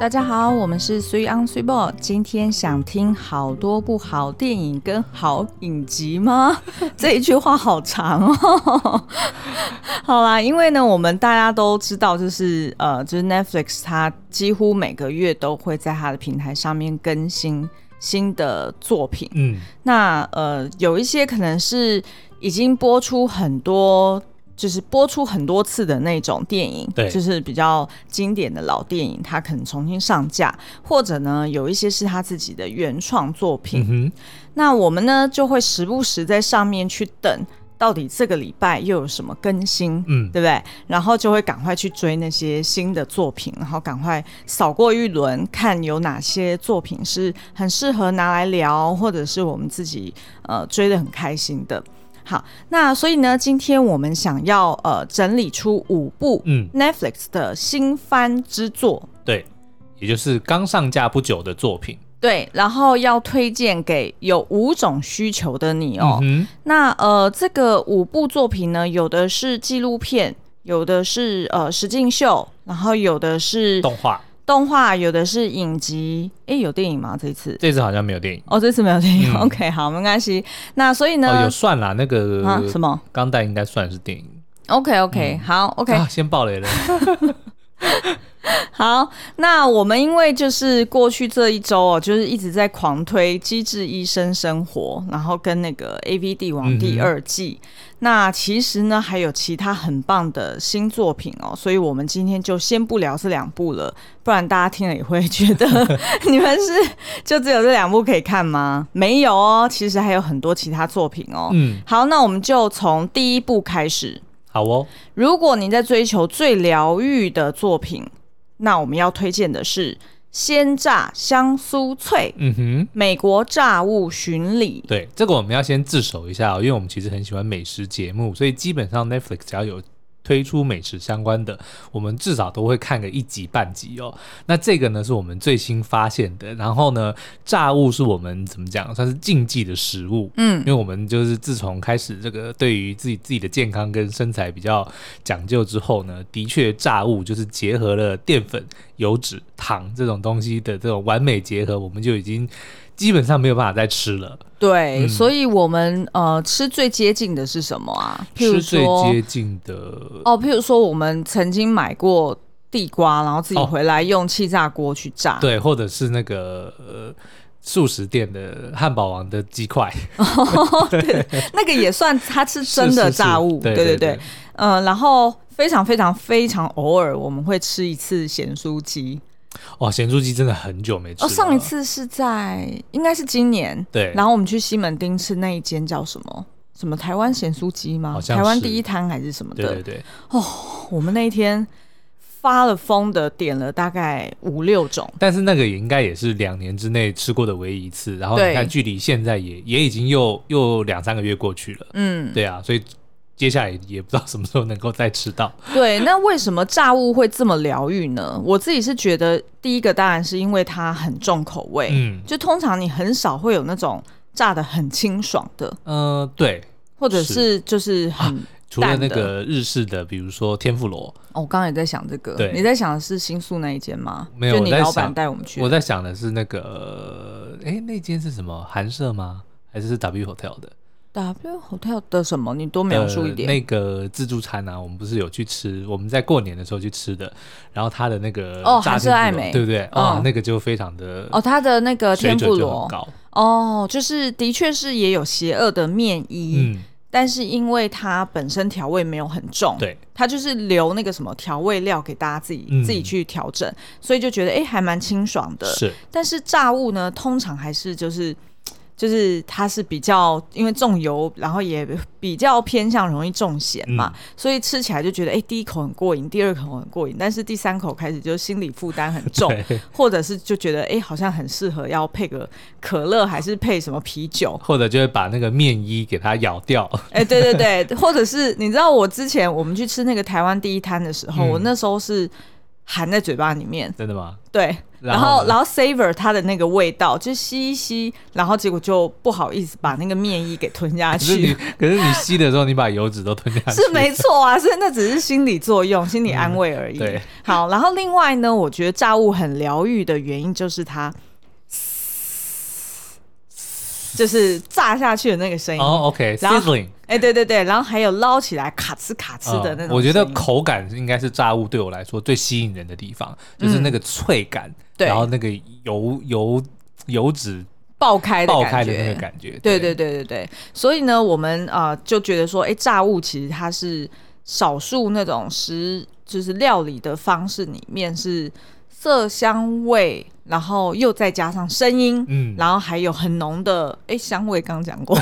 大家好，我们是 Three on Three Ball。今天想听好多部好电影跟好影集吗？这一句话好长哦。好啦，因为呢，我们大家都知道，就是呃，就是 Netflix，它几乎每个月都会在它的平台上面更新新的作品。嗯，那呃，有一些可能是已经播出很多。就是播出很多次的那种电影，对，就是比较经典的老电影，它可能重新上架，或者呢，有一些是他自己的原创作品。嗯、那我们呢，就会时不时在上面去等，到底这个礼拜又有什么更新，嗯，对不对？然后就会赶快去追那些新的作品，然后赶快扫过一轮，看有哪些作品是很适合拿来聊，或者是我们自己呃追得很开心的。好，那所以呢，今天我们想要呃整理出五部嗯 Netflix 的新番之作，嗯，对，也就是刚上架不久的作品，对，然后要推荐给有五种需求的你哦。嗯、那呃这个五部作品呢，有的是纪录片，有的是呃实境秀，然后有的是动画。动画有的是影集，哎，有电影吗？这次这次好像没有电影哦，这次没有电影。嗯、OK，好，没关系。那所以呢？哦、有算啦，那个、啊、什么钢带应该算是电影。嗯、好，OK、啊。先爆雷了。好，那我们因为就是过去这一周哦，就是一直在狂推《机智医生生活》，然后跟那个《AV 帝王》第二季。嗯、那其实呢，还有其他很棒的新作品哦，所以我们今天就先不聊这两部了，不然大家听了也会觉得 你们是就只有这两部可以看吗？没有哦，其实还有很多其他作品哦。嗯，好，那我们就从第一部开始。好哦，如果你在追求最疗愈的作品。那我们要推荐的是《鲜榨香酥脆》，嗯哼，美国炸物巡礼。对，这个我们要先自首一下哦，因为我们其实很喜欢美食节目，所以基本上 Netflix 只要有。推出美食相关的，我们至少都会看个一集半集哦。那这个呢，是我们最新发现的。然后呢，炸物是我们怎么讲，算是禁忌的食物。嗯，因为我们就是自从开始这个对于自己自己的健康跟身材比较讲究之后呢，的确炸物就是结合了淀粉、油脂、糖这种东西的这种完美结合，我们就已经。基本上没有办法再吃了。对，嗯、所以我们呃吃最接近的是什么啊？譬如说，吃最接近的哦，譬如说我们曾经买过地瓜，然后自己回来用气炸锅去炸。哦。对，或者是那个呃速食店的汉堡王的鸡块。对，那个也算它是真的炸物。是是是对，对对对。嗯、呃，然后非常非常非常偶尔我们会吃一次咸酥鸡。哇，咸酥鸡真的很久没吃了。哦，上一次是在应该是今年，对。然后我们去西门町吃那一间叫什么？什么台湾咸酥鸡吗？台湾第一摊还是什么的？对对对。哦，我们那一天发了疯的点了大概五六种，但是那个也应该也是两年之内吃过的唯一一次。然后你看，距离现在也也已经又又两三个月过去了。嗯，对啊，所以。接下来也不知道什么时候能够再吃到。对，那为什么炸物会这么疗愈呢？我自己是觉得，第一个当然是因为它很重口味，嗯，就通常你很少会有那种炸的很清爽的，嗯、呃，对，或者是就是很除了那个日式的，比如说天妇罗，哦，我刚刚也在想这个，对，你在想的是新宿那一间吗？没有，就你老板带我们去，我在想的是那个，哎，那间是什么？韩舍吗？还是是 W Hotel 的？W Hotel 的什么？你多描述一点。呃、那个自助餐啊，我们不是有去吃？我们在过年的时候去吃的。然后他的那个哦，还是爱美，对不对？啊、哦哦，那个就非常的哦，他的那个天妇罗高哦，就是的确是也有邪恶的面衣，嗯，但是因为它本身调味没有很重，对，它就是留那个什么调味料给大家自己、嗯、自己去调整，所以就觉得哎，还蛮清爽的。是，但是炸物呢，通常还是就是。就是它是比较因为重油，然后也比较偏向容易重咸嘛、嗯，所以吃起来就觉得哎、欸，第一口很过瘾，第二口很过瘾，但是第三口开始就心理负担很重，或者是就觉得哎、欸，好像很适合要配个可乐，还是配什么啤酒，或者就会把那个面衣给它咬掉。哎、欸，对对对，或者是你知道我之前我们去吃那个台湾第一摊的时候、嗯，我那时候是含在嘴巴里面，真的吗？对。然后然后 savor 它的那个味道，就吸一吸，然后结果就不好意思把那个面衣给吞下去。可是，可是你吸的时候，你把油脂都吞下去。是没错啊，所以那只是心理作用、心理安慰而已。嗯、对，好，然后另外呢，我觉得炸物很疗愈的原因就是它。就是炸下去的那个声音哦，OK，sizzling，哎，对对对，然后还有捞起来卡哧卡哧的那种、嗯。我觉得口感应该是炸物对我来说最吸引人的地方，就是那个脆感，嗯、然后那个油油油脂爆开的爆开的那个感觉。对对。对对对，所以呢，我们啊、呃、就觉得说，哎，炸物其实它是少数那种食就是料理的方式里面是色香味。然后又再加上声音，嗯，然后还有很浓的哎香味，刚刚讲过，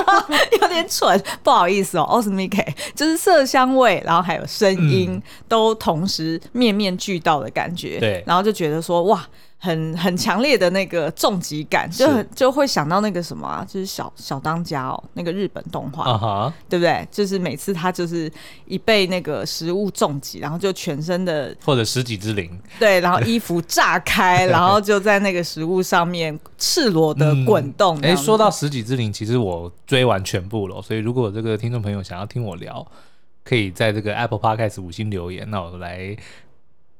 有点蠢，不好意思哦，osmic 就是色香味，然后还有声音、嗯、都同时面面俱到的感觉，对，然后就觉得说哇。很很强烈的那个重击感，就很就会想到那个什么啊，就是小小当家哦，那个日本动画，uh-huh. 对不对？就是每次他就是一被那个食物重击，然后就全身的或者食戟之灵，对，然后衣服炸开，然后就在那个食物上面赤裸的滚动。哎、嗯，说到食戟之灵，其实我追完全部了，所以如果这个听众朋友想要听我聊，可以在这个 Apple Podcast 五星留言，那我来。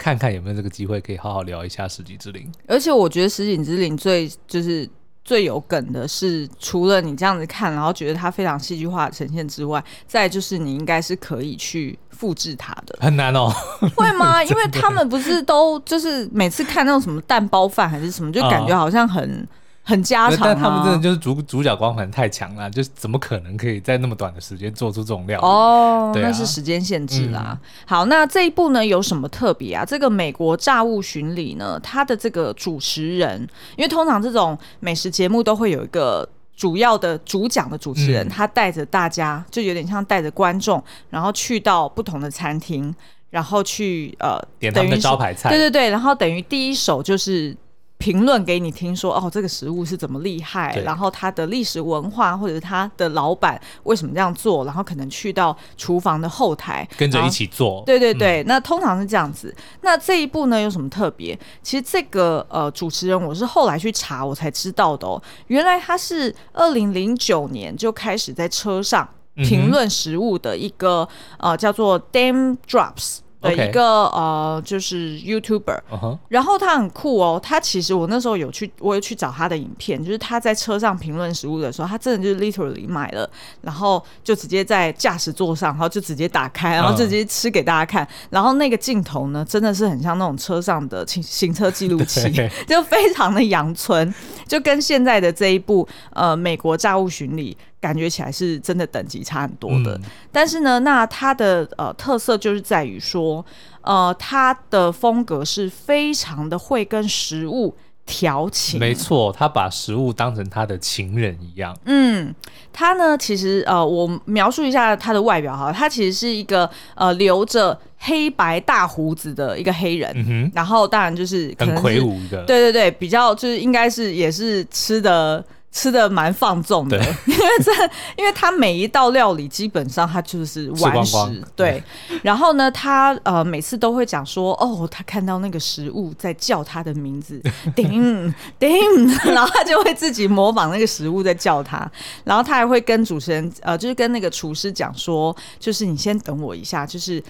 看看有没有这个机会可以好好聊一下《食戟之灵》，而且我觉得《食戟之灵》最就是最有梗的是，除了你这样子看，然后觉得它非常戏剧化的呈现之外，再就是你应该是可以去复制它的。很难哦，会吗？因为他们不是都就是每次看那种什么蛋包饭还是什么，就感觉好像很。很家常，但他们真的就是主主角光环太强了，就是怎么可能可以在那么短的时间做出这种料理？哦，对啊，那是时间限制啦。嗯。好，那这一部呢有什么特别啊？这个美国炸物巡礼呢，它的这个主持人，因为通常这种美食节目都会有一个主要的主讲的主持人，嗯，他带着大家，就有点像带着观众，然后去到不同的餐厅，然后去呃点他们的招牌菜，对对对，然后等于第一手就是。评论给你听说，说哦，这个食物是怎么厉害，然后它的历史文化，或者是它的老板为什么这样做，然后可能去到厨房的后台跟着一起做。对对对、嗯，那通常是这样子。那这一步呢有什么特别？其实这个呃主持人我是后来去查我才知道的哦，原来他是二零零九年就开始在车上评论食物的一个、嗯、呃叫做 Daym Drops。的一个.呃，就是 YouTuber，uh -huh. 然后他很酷哦。他其实我那时候有去，我有去找他的影片，就是他在车上评论食物的时候，他真的就是 literally 买了，然后就直接在驾驶座上，然后就直接打开，然后就直接吃给大家看。Uh -huh. 然后那个镜头呢，真的是很像那种车上的行行车记录器，就非常的阳春，就跟现在的这一部呃美国炸物巡礼。感觉起来是真的等级差很多的，嗯、但是呢，那它的呃特色就是在于说，呃，它的风格是非常的会跟食物调情。没错，他把食物当成他的情人一样。嗯，他呢，其实呃，我描述一下他的外表哈，他其实是一个呃留着黑白大胡子的一个黑人，嗯、然后当然就是很魁梧的，对对对，比较就是应该是也是吃的。吃的蛮放纵的，因为这，因为他每一道料理基本上他就是完食，对。然后呢，他呃每次都会讲说，哦，他看到那个食物在叫他的名字，叮叮，然后他就会自己模仿那个食物在叫他。然后他还会跟主持人呃，就是跟那个厨师讲说，就是你先等我一下，就是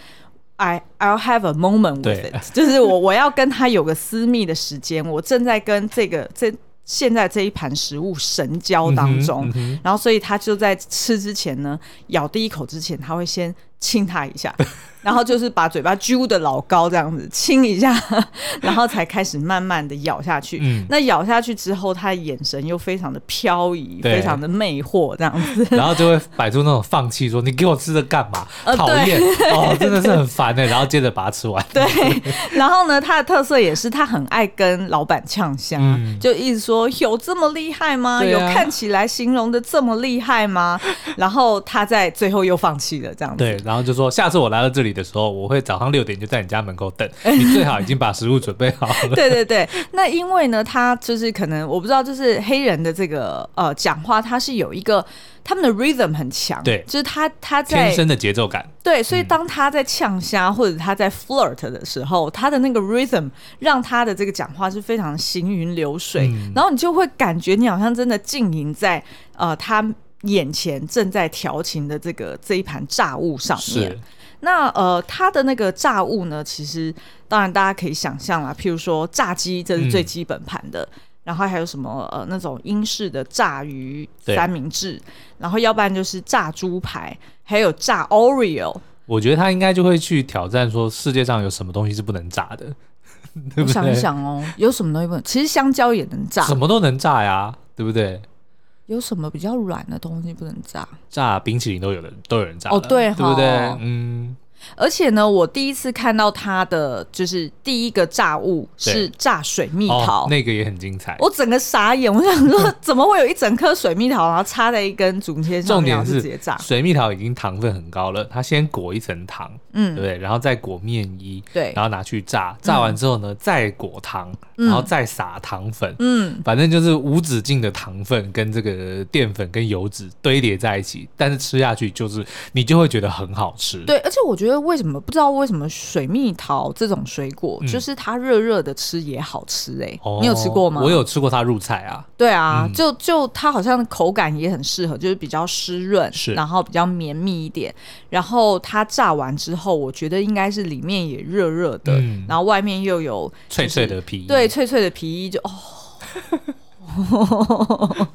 I I'll have a moment with it，就是我我要跟他有个私密的时间，我正在跟这个这。现在这一盘食物神交当中，嗯嗯，然后所以他就在吃之前呢，咬第一口之前，他会先亲他一下。然后就是把嘴巴揪的老高这样子亲一下，然后才开始慢慢的咬下去。嗯，那咬下去之后，他的眼神又非常的飘移，非常的魅惑这样子。然后就会摆出那种放弃说：“你给我吃这干嘛？讨厌哦，真的是很烦的。”然后接着把它吃完。对。然后呢，他的特色也是他很爱跟老板呛香，嗯，就一直说：“有这么厉害吗？啊？有看起来形容的这么厉害吗？”然后他在最后又放弃了这样子。对。然后就说：“下次我来到这里。”里的时候，我会早上六点就在你家门口等，你最好已经把食物准备好了。对对对，那因为呢，他就是可能我不知道，就是黑人的这个呃讲话，他是有一个他们的 rhythm 很强，对，就是他他在天生的节奏感，对，所以当他在呛虾或者他在 flirt 的时候，嗯、他的那个 rhythm 让他的这个讲话是非常行云流水，嗯、然后你就会感觉你好像真的浸淫在呃他。眼前正在调情的这个这一盘炸物上面，那呃，它的那个炸物呢，其实当然大家可以想象啦，譬如说炸鸡，这是最基本盘的，嗯、然后还有什么呃那种英式的炸鱼三明治，然后要不然就是炸猪排，还有炸 Oreo。我觉得他应该就会去挑战说，世界上有什么东西是不能炸的？对对，我想一想哦，有什么东西不能？其实香蕉也能炸，什么都能炸呀，对不对？有什么比较软的东西不能炸？炸冰淇淋都有人都有人炸哦，对，对不对？嗯。而且呢，我第一次看到它的就是第一个炸物是炸水蜜桃，哦，那个也很精彩。我整个傻眼，我想说 怎么会有一整颗水蜜桃，然后插在一根竹签上面，直接炸？水蜜桃已经糖分很高了，它先裹一层糖，嗯，对不对？然后再裹面衣，对，然后拿去炸，炸完之后呢，再裹糖，然后再撒糖粉，嗯，反正就是无止境的糖分跟这个淀粉跟油脂堆叠在一起，但是吃下去就是你就会觉得很好吃。对，而且我觉得。为什么不知道为什么水蜜桃这种水果，嗯、就是它热热的吃也好吃哎、欸？哦、你有吃过吗？我有吃过它入菜啊。对啊，嗯、就就它好像口感也很适合，就是比较湿润，是然后比较绵密一点。然后它炸完之后，我觉得应该是里面也热热的，嗯、然后外面又有、就是、脆脆的皮，对，脆脆的皮衣就哦。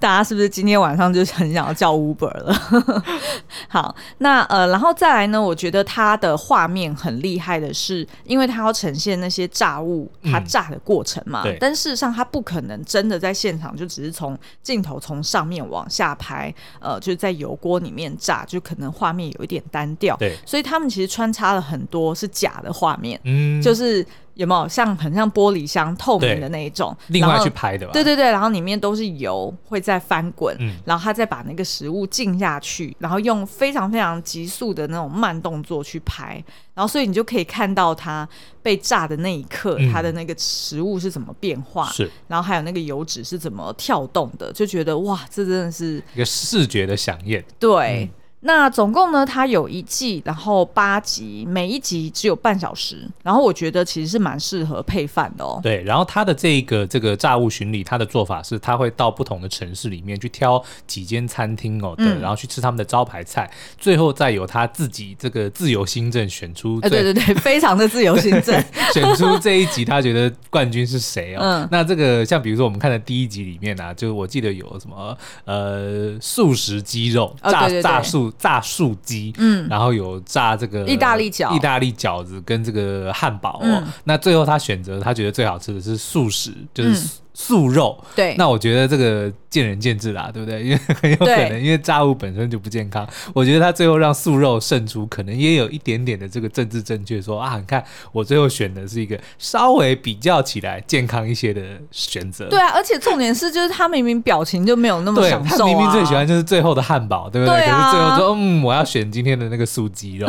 大家是不是今天晚上就很想要叫 Uber 了？好，那呃，然后再来呢？我觉得它的画面很厉害的是，因为它要呈现那些炸物它炸的过程嘛。嗯、但事实上，它不可能真的在现场就只是从镜头从上面往下拍，呃，就是在油锅里面炸，就可能画面有一点单调。对，所以他们其实穿插了很多是假的画面，嗯，就是。有没有像很像玻璃箱透明的那一种？另外去拍的吧？对对对，然后里面都是油会在翻滚，嗯、然后他再把那个食物浸下去，然后用非常非常急速的那种慢动作去拍，然后所以你就可以看到它被炸的那一刻，嗯、它的那个食物是怎么变化，是，然后还有那个油脂是怎么跳动的，就觉得哇，这真的是一个视觉的饗宴。对。嗯那总共呢，它有一季，然后八集，每一集只有半小时。然后我觉得其实是蛮适合配饭的哦。对，然后它的这个这个炸物巡礼，它的做法是，他会到不同的城市里面去挑几间餐厅哦，对，嗯、然后去吃他们的招牌菜，最后再由他自己这个自由心证选出。对对对，非常的自由心证，选出这一集他觉得冠军是谁哦。嗯、那这个像比如说我们看的第一集里面啊，就我记得有什么呃素食鸡肉炸、炸素。炸素鸡，嗯，然后有炸这个意大利饺、意大利饺子跟这个汉堡哦。嗯、那最后他选择他觉得最好吃的是素食，就是。嗯素肉，对，那我觉得这个见仁见智啦，对不对？因为很有可能，因为炸物本身就不健康。我觉得他最后让素肉胜出，可能也有一点点的这个政治正确，说啊，你看我最后选的是一个稍微比较起来健康一些的选择。对啊，而且重点是，就是他明明表情就没有那么享受、啊、他明明最喜欢就是最后的汉堡，对不对？对啊、可是最后说，嗯，我要选今天的那个素鸡肉。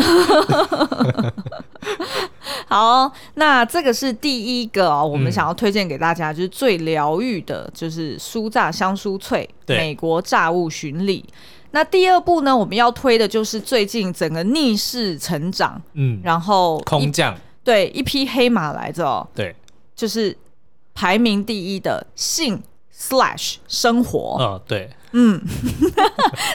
好，那这个是第一个哦，我们想要推荐给大家，就是最疗愈的，就是酥炸香酥脆美国炸物巡礼。那第二步呢，我们要推的就是最近整个逆势成长，嗯，然后空降，对，一匹黑马来着哦，对，就是排名第一的性 slash 生活，哦，对，嗯，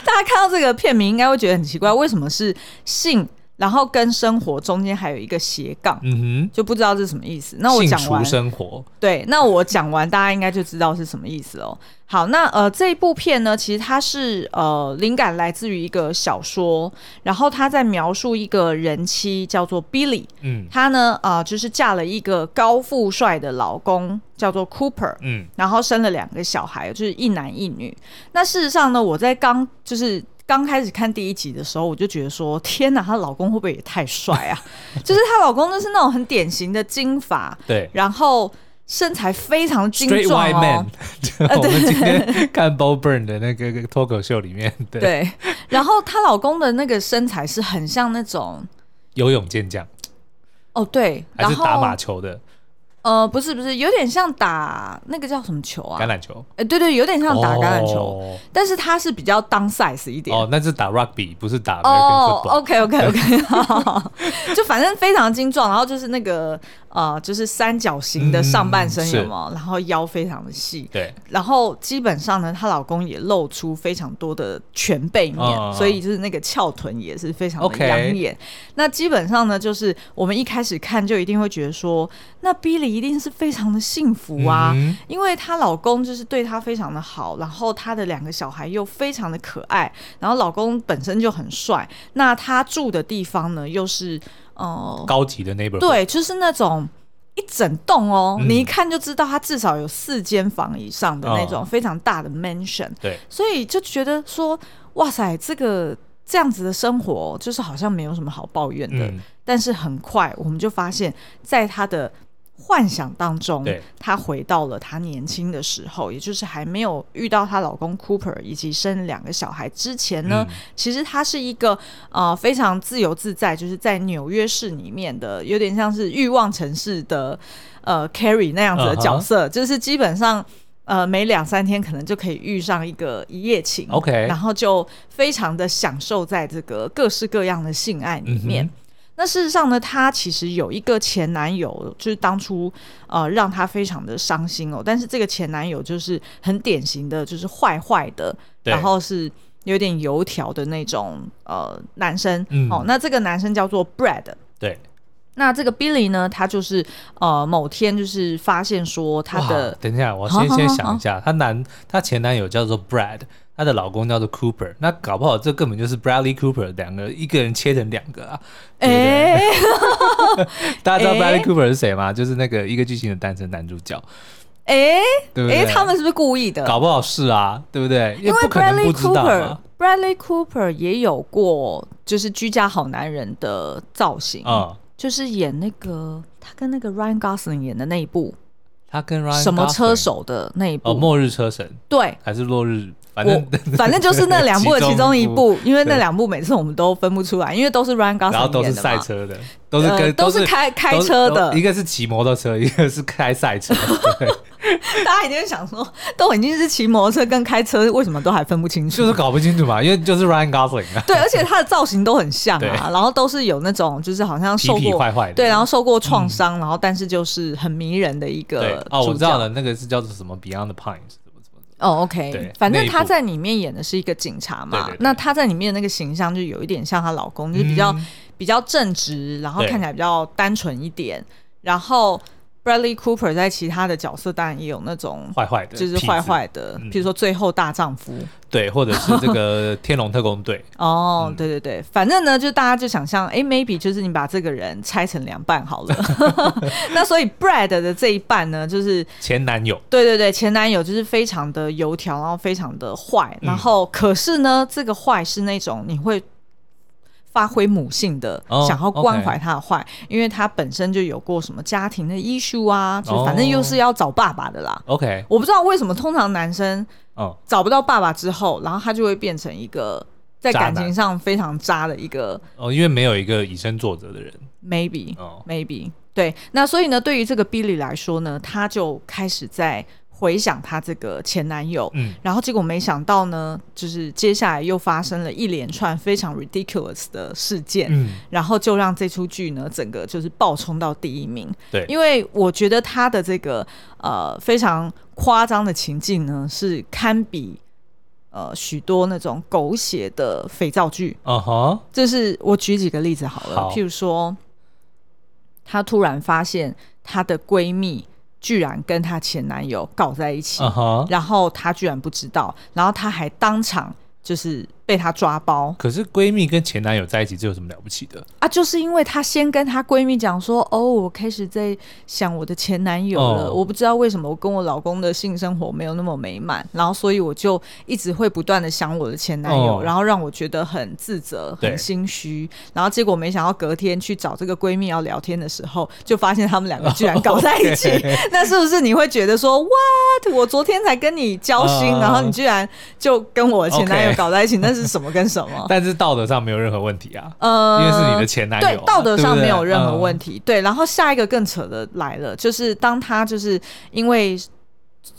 大家看到这个片名应该会觉得很奇怪，为什么是性？然后跟生活中间还有一个斜杠，嗯哼，就不知道是什么意思。那我讲完生活，对，那我讲完，大家应该就知道是什么意思哦。好，那呃，这一部片呢，其实它是呃，灵感来自于一个小说，然后他在描述一个人妻叫做 Billy，嗯，她呢，呃，就是嫁了一个高富帅的老公叫做 Cooper，嗯，然后生了两个小孩，就是一男一女。那事实上呢，我在刚就是。刚开始看第一集的时候，我就觉得说：天哪，她老公会不会也太帅啊？就是她老公就是那种很典型的金发，对，然后身材非常精壮哦。我们今天看 Bo Burnham 的那个脱口秀里面，对，对，然后她老公的那个身材是很像那种。游泳健将？哦，对，还是打马球的？呃，不是不是，有点像打那个叫什么球啊？橄榄球。哎、欸，对对，有点像打橄榄球，哦、但是它是比较 down size 一点。哦，那是打 rugby，不是打。OK OK OK，就反正非常精壮，然后就是那个。呃，就是三角形的上半身有吗？嗯、然后腰非常的细，对。然后基本上呢，她老公也露出非常多的全背面，哦、所以就是那个翘臀也是非常的养眼。那基本上呢，就是我们一开始看就一定会觉得说，那 Billie 一定是非常的幸福啊，嗯、因为她老公就是对她非常的好，然后她的两个小孩又非常的可爱，然后老公本身就很帅，那她住的地方呢又是。哦，高级的 neighbor 对，就是那种一整栋哦，嗯、你一看就知道它至少有四间房以上的那种非常大的 mansion。对，所以就觉得说，哇塞，这个这样子的生活就是好像没有什么好抱怨的。嗯、但是很快我们就发现，在他的。幻想当中，她回到了她年轻的时候，也就是还没有遇到她老公 Cooper 以及生两个小孩之前呢。嗯、其实她是一个呃非常自由自在，就是在纽约市里面的，有点像是欲望城市的呃 Carrie 那样子的角色，uh huh、就是基本上呃每两三天可能就可以遇上一个一夜情，OK，然后就非常的享受在这个各式各样的性爱里面。嗯那事实上呢，她其实有一个前男友，就是当初呃让她非常的伤心哦。但是这个前男友就是很典型的，就是坏坏的，然后是有点油条的那种呃男生。嗯、哦，那这个男生叫做 Brad。对。那这个 Billie 呢，他就是呃某天就是发现说他的，等一下，我先先想一下，她男她前男友叫做 Brad。她的老公叫做 Cooper，那搞不好这根本就是 Bradley Cooper 两个，一个人切成两个啊！哎，欸、大家知道 Bradley Cooper 是谁吗？欸、就是那个一个巨星的诞生男主角。哎、欸，对不对？欸、他们是不是故意的？搞不好是啊，对不对？因为 Bradley Cooper，Bradley Cooper 也有过就是居家好男人的造型啊，嗯、就是演那个他跟那个 Ryan Gosling 演的那一部，他跟 Ryan 什么车手的那一部？哦，末日车神，对，还是落日？反正 反正就是那两部的其中一部，因为那两部每次我们都分不出来，因为都是 Ryan Gosling 然后都是赛车的，都是跟都是开开车的，一个是骑摩托车，一个是开赛车。大家一定会想说，都已经是骑摩托车跟开车，为什么都还分不清楚？就是搞不清楚嘛，因为就是 Ryan Gosling 啊。对，而且他的造型都很像啊，然后都是有那种就是好像受过坏坏的，对，然后受过创伤，然后但是就是很迷人的一个。哦，我知道了，那个是叫做什么 Beyond the Pines。哦，OK，对反正他在里面演的是一个警察嘛，那他在里面那个形象就有一点像她老公，就是比较、嗯、比较正直，然后看起来比较单纯一点，然后。Bradley Cooper 在其他的角色当然也有那种坏坏的，就是坏坏的，比如说《最后大丈夫》对，或者是这个 《天龙特工队》哦，对对对，反正呢，就大家就想象，哎，maybe 就是你把这个人拆成两半好了。那所以 Brad 的这一半呢，就是前男友，对对对，前男友就是非常的油条，然后非常的坏，然后可是呢，这个坏是那种你会。发挥母性的，想要关怀他的坏，因为他本身就有过什么家庭的 issue 啊，就反正又是要找爸爸的啦。OK，我不知道为什么通常男生找不到爸爸之后，然后他就会变成一个在感情上非常渣的一个哦，因为没有一个以身作则的人。Maybe，Maybe，对。那所以呢，对于这个 Billie 来说呢，他就开始在。回想她这个前男友，嗯，然后结果没想到呢，就是接下来又发生了一连串非常 ridiculous 的事件，嗯，然后就让这出剧呢整个就是爆冲到第一名，对，因为我觉得他的这个呃非常夸张的情境呢是堪比呃许多那种狗血的肥皂剧，啊哈，就是我举几个例子好了，好。譬如说，她突然发现她的闺蜜。居然跟她前男友搞在一起，uh huh. 然后她居然不知道，然后她还当场就是。被她抓包，可是闺蜜跟前男友在一起，这有什么了不起的啊？就是因为她先跟她闺蜜讲说：“哦，我开始在想我的前男友了，哦、我不知道为什么我跟我老公的性生活没有那么美满，然后所以我就一直会不断的想我的前男友，哦、然后让我觉得很自责、很心虚。然后结果没想到隔天去找这个闺蜜要聊天的时候，就发现他们两个居然搞在一起。哦 okay、那是不是你会觉得说，What？我昨天才跟你交心，哦、然后你居然就跟我前男友搞在一起？那是什么跟什么。但是道德上没有任何问题啊，呃，因为是你的前男友，对，道德上没有任何问题。对，对，然后下一个更扯的来了，就是当他就是因为。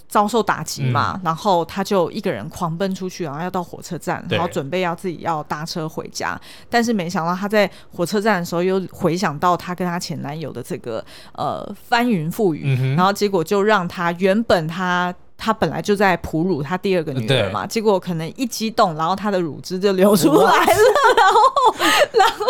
遭受打击嘛，嗯、然后他就一个人狂奔出去，然后要到火车站，然后准备要自己要搭车回家。但是没想到他在火车站的时候又回想到他跟他前男友的这个呃翻云覆雨，嗯、然后结果就让他原本他。他本来就在哺乳他第二个女儿嘛，结果可能一激动，然后他的乳汁就流出来了，然后，然后，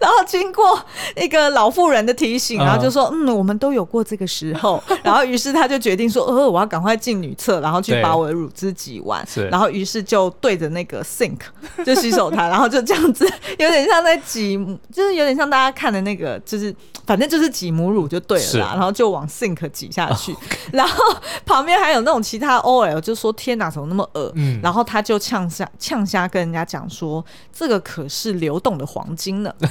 然后经过那个老妇人的提醒，然后就说，嗯，嗯，我们都有过这个时候，然后于是他就决定说，呃，我要赶快进女厕，然后去把我的乳汁挤完，对然后于是就对着那个 sink 就洗手台，然后就这样子，有点像在挤，就是有点像大家看的那个，就是反正就是挤母乳就对了啦，然后就往 sink 挤下去，然后旁边还有。有那种其他 OL 就说天哪，怎么那么恶？嗯，然后他就呛瞎呛瞎跟人家讲说，这个可是流动的黄金呢。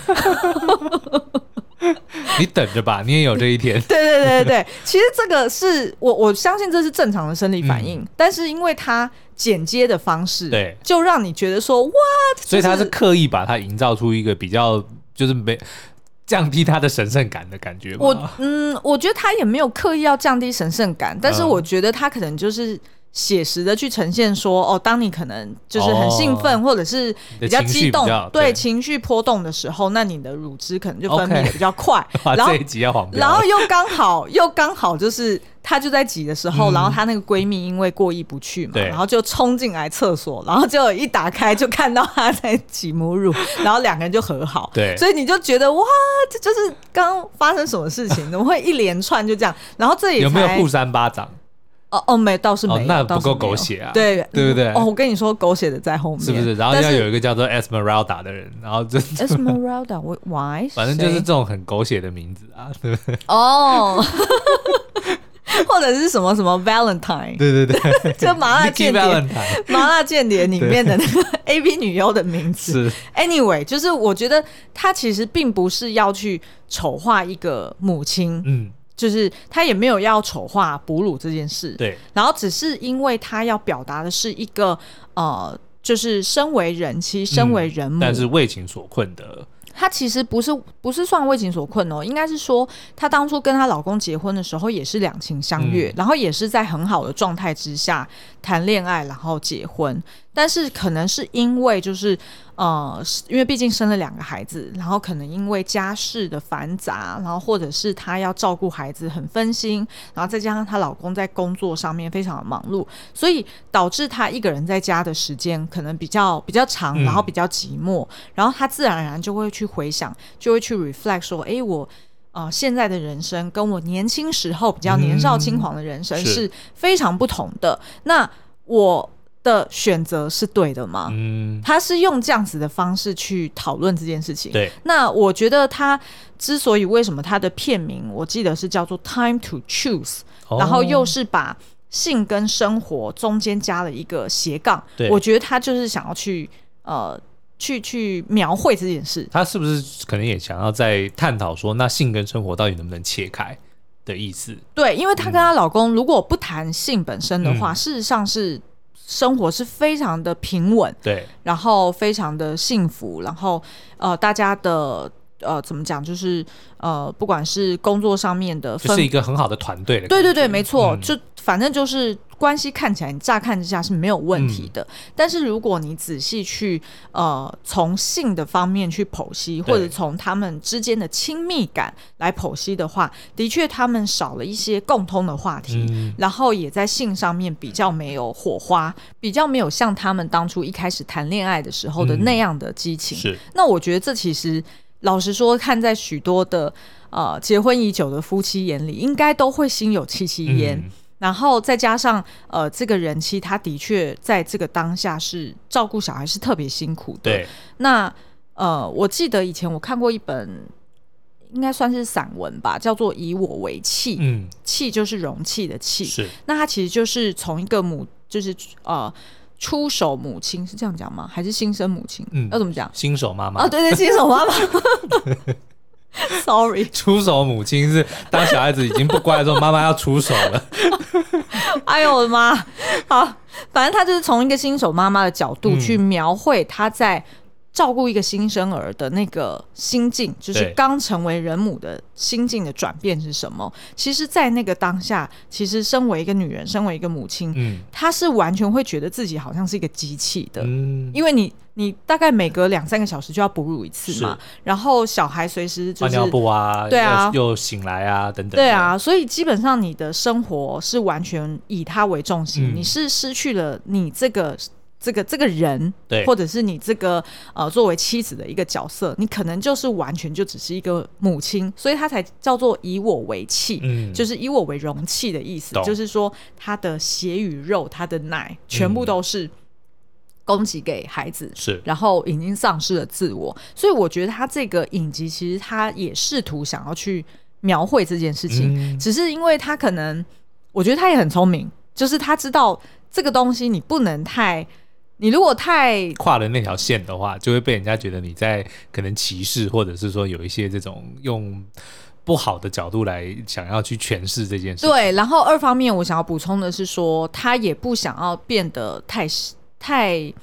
你等着吧，你也有这一天。对对对对，其实这个是我我相信这是正常的生理反应，嗯、但是因为他剪接的方式，对，就让你觉得说哇，所以他是刻意把它营造出一个比较就是没。降低他的神圣感的感觉。我嗯，我觉得他也没有刻意要降低神圣感，但是我觉得他可能就是写实的去呈现说，哦，当你可能就是很兴奋、哦、或者是比较激动，对，对情绪波动的时候，那你的乳汁可能就分泌的比较快。Okay 然后这一集要黄，然后又刚好又刚好就是。她就在挤的时候，嗯、然后她那个闺蜜因为过意不去嘛，然后就冲进来厕所，然后就一打开就看到她在挤母乳，然后两个人就和好。对，所以你就觉得哇，这就是刚刚发生什么事情？怎么会一连串就这样？然后这也有没有互扇巴掌？哦哦，没，倒是没有，哦、那不够狗血啊！对对不对？哦，我跟你说，狗血的在后面，是不是？然后要有一个叫做 Esmeralda 的人，然后就 Esmeralda，我 why？反正就是这种很狗血的名字啊，对不对？哦。或者是什么什么 Valentine，对对对，就麻辣间谍，麻辣间谍里面的那个 A B 女优的名字。Anyway，就是我觉得他其实并不是要去丑化一个母亲，嗯，就是他也没有要丑化哺乳这件事，对。然后只是因为他要表达的是一个呃，就是身为人妻、身为人母，但是为情所困的。她其实不是不是算为情所困哦，应该是说她当初跟她老公结婚的时候也是两情相悦，嗯、然后也是在很好的状态之下谈恋爱，然后结婚。但是可能是因为就是呃，因为毕竟生了两个孩子，然后可能因为家事的繁杂，然后或者是她要照顾孩子很分心，然后再加上她老公在工作上面非常的忙碌，所以导致她一个人在家的时间可能比较比较长，然后比较寂寞，然后她自然而然就会去回想，就会去 reflect 说，哎，我呃现在的人生跟我年轻时候比较年少轻狂的人生是非常不同的。嗯、那我。的选择是对的吗？嗯，他是用这样子的方式去讨论这件事情。对，那我觉得他之所以为什么他的片名，我记得是叫做《Time to Choose》，哦，然后又是把性跟生活中间加了一个斜杠。我觉得他就是想要去呃，去去描绘这件事。他是不是可能也想要在探讨说，那性跟生活到底能不能切开的意思？对，因为她跟她老公如果不谈性本身的话，嗯，事实上是。生活是非常的平稳，对，然后非常的幸福，然后呃，大家的呃怎么讲，就是呃，不管是工作上面的，就是一个很好的团队的，对对对，没错，嗯、就反正就是。关系看起来，你乍看之下是没有问题的。嗯、但是如果你仔细去呃从性的方面去剖析，或者从他们之间的亲密感来剖析的话，的确他们少了一些共通的话题，嗯、然后也在性上面比较没有火花，比较没有像他们当初一开始谈恋爱的时候的那样的激情。嗯、是。那我觉得这其实老实说，看在许多的呃结婚已久的夫妻眼里，应该都会心有戚戚焉。嗯然后再加上，呃，这个人妻，他的确在这个当下是照顾小孩是特别辛苦的。对。那呃，我记得以前我看过一本，应该算是散文吧，叫做《以我为器》。嗯。器就是容器的器。是。那他其实就是从一个母，就是呃，初手母亲是这样讲吗？还是新生母亲？嗯。要怎么讲？新手妈妈。啊，对对，新手妈妈。Sorry，出手母亲是当小孩子已经不乖的时候，妈妈要出手了。哎呦我的妈！好，反正他就是从一个新手妈妈的角度去描绘她在照顾一个新生儿的那个心境，就是刚成为人母的心境的转变是什么？其实，在那个当下，其实身为一个女人，身为一个母亲，嗯，她是完全会觉得自己好像是一个机器的，嗯，因为你。你大概每隔两三个小时就要哺乳一次嘛，然后小孩随时就尿布啊，对啊，又醒来啊等等，对啊，所以基本上你的生活是完全以他为重心，嗯、你是失去了你这个这个这个人，对，或者是你这个呃作为妻子的一个角色，你可能就是完全就只是一个母亲，所以他才叫做以我为器，嗯，就是以我为容器的意思，就是说他的血与肉，他的奶全部都是。供给给孩子是，然后已经丧失了自我，所以我觉得他这个影集其实他也试图想要去描绘这件事情，嗯、只是因为他可能，我觉得他也很聪明，就是他知道这个东西你不能太，你如果太跨了那条线的话，就会被人家觉得你在可能歧视，或者是说有一些这种用不好的角度来想要去诠释这件事。对，然后二方面我想要补充的是说，他也不想要变得太。太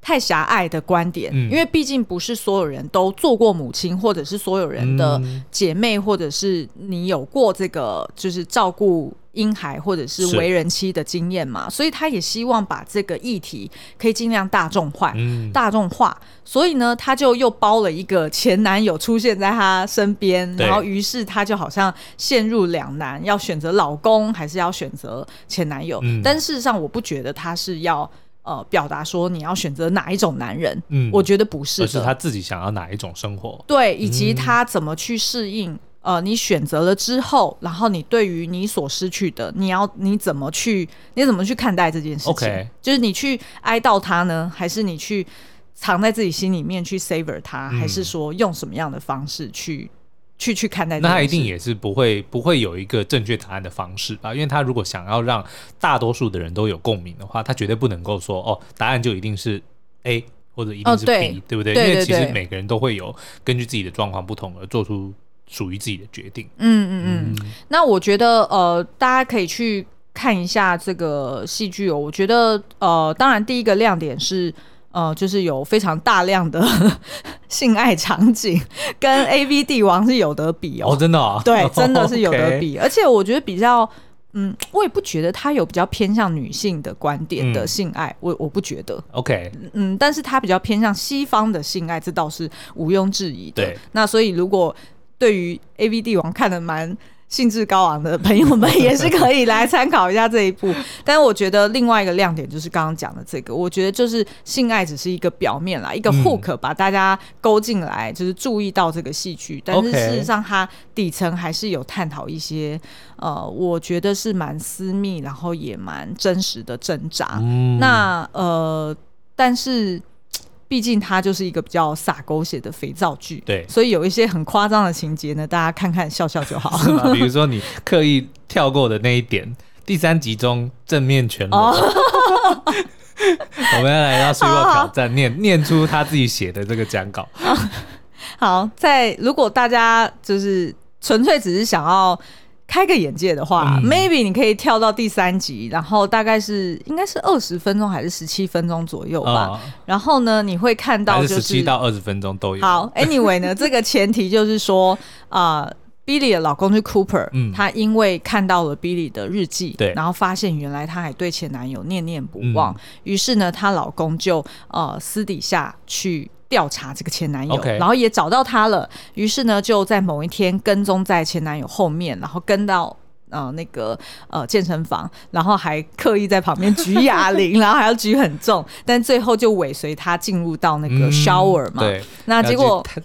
太狭隘的观点，嗯、因为毕竟不是所有人都做过母亲，或者是所有人的姐妹，嗯、或者是你有过这个就是照顾婴孩或者是为人妻的经验嘛，所以他也希望把这个议题可以尽量大众化，嗯、大众化。所以呢，他就又包了一个前男友出现在他身边，然后于是他就好像陷入两难，要选择老公还是要选择前男友？嗯、但事实上，我不觉得他是要。呃，表达说你要选择哪一种男人，嗯，我觉得不是，而是他自己想要哪一种生活，对，以及他怎么去适应。呃，你选择了之后，然后你对于你所失去的，你要你怎么去，你怎么去看待这件事情？Okay. 就是你去哀悼他呢，还是你去藏在自己心里面去 savor 他，嗯、还是说用什么样的方式去？去去看待，那他一定也是不会不会有一个正确答案的方式吧？因为他如果想要让大多数的人都有共鸣的话，他绝对不能够说哦，答案就一定是 A 或者一定是 B，、哦、对，对不对，因为其实每个人都会有根据自己的状况不同而做出属于自己的决定。嗯嗯嗯。嗯，那我觉得呃，大家可以去看一下这个戏剧哦。我觉得呃，当然第一个亮点是。呃，就是有非常大量的 性爱场景，跟 AV 帝王是有得比哦。哦，真的啊？对，真的是有得 比。而且我觉得比较，嗯，我也不觉得他有比较偏向女性的观点的性爱，嗯、我我不觉得。OK，嗯，但是他比较偏向西方的性爱，这倒是毋庸置疑的。对，那所以如果对于 AV 帝王看的蛮。兴致高昂的朋友们也是可以来参考一下这一部，但是我觉得另外一个亮点就是刚刚讲的这个，我觉得就是性爱只是一个表面啦，一个 hook 把大家勾进来，就是注意到这个戏剧，但是事实上它底层还是有探讨一些，呃，我觉得是蛮私密，然后也蛮真实的挣扎。那呃，但是。毕竟它就是一个比较洒狗血的肥皂剧，对，所以有一些很夸张的情节呢，大家看看笑笑就好。是吗？比如说你刻意跳过的那一点，第三集中正面全裸，哦、我们要来到 Swibo 挑战，念念出他自己写的这个讲稿。好，在如果大家就是纯粹只是想要。开个眼界的话，嗯，maybe 你可以跳到第三集，然后大概是应该是二十分钟还是十七分钟左右吧。哦，然后呢，你会看到就是十七到二十分钟都有。好，anyway 呢，这个前提就是说啊，呃，Billy 的老公是 Cooper，嗯，他因为看到了 Billy 的日记，对，然后发现原来他还对前男友念念不忘，嗯，于是呢，她老公就呃私底下去。调查这个前男友，Okay. 然后也找到他了。于是呢，就在某一天跟踪在前男友后面，然后跟到呃那个呃健身房，然后还刻意在旁边举哑铃，然后还要举很重，但最后就尾随他进入到那个 shower 嘛。嗯、对，那结果探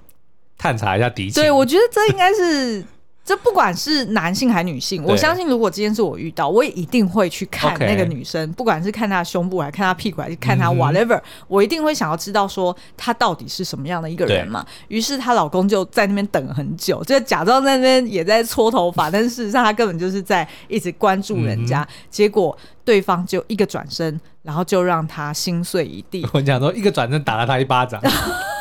探查一下敌情。对，我觉得这应该是。这不管是男性还是女性，我相信如果今天是我遇到，我也一定会去看那个女生.不管是看她胸部，还是看她屁股，还是看她 whatever，、嗯、我一定会想要知道说她到底是什么样的一个人嘛。对于是她老公就在那边等很久，就假装在那边也在搓头发，但是事实上他根本就是在一直关注人家。嗯、结果对方就一个转身，然后就让他心碎一地。我讲说一个转身打了他一巴掌。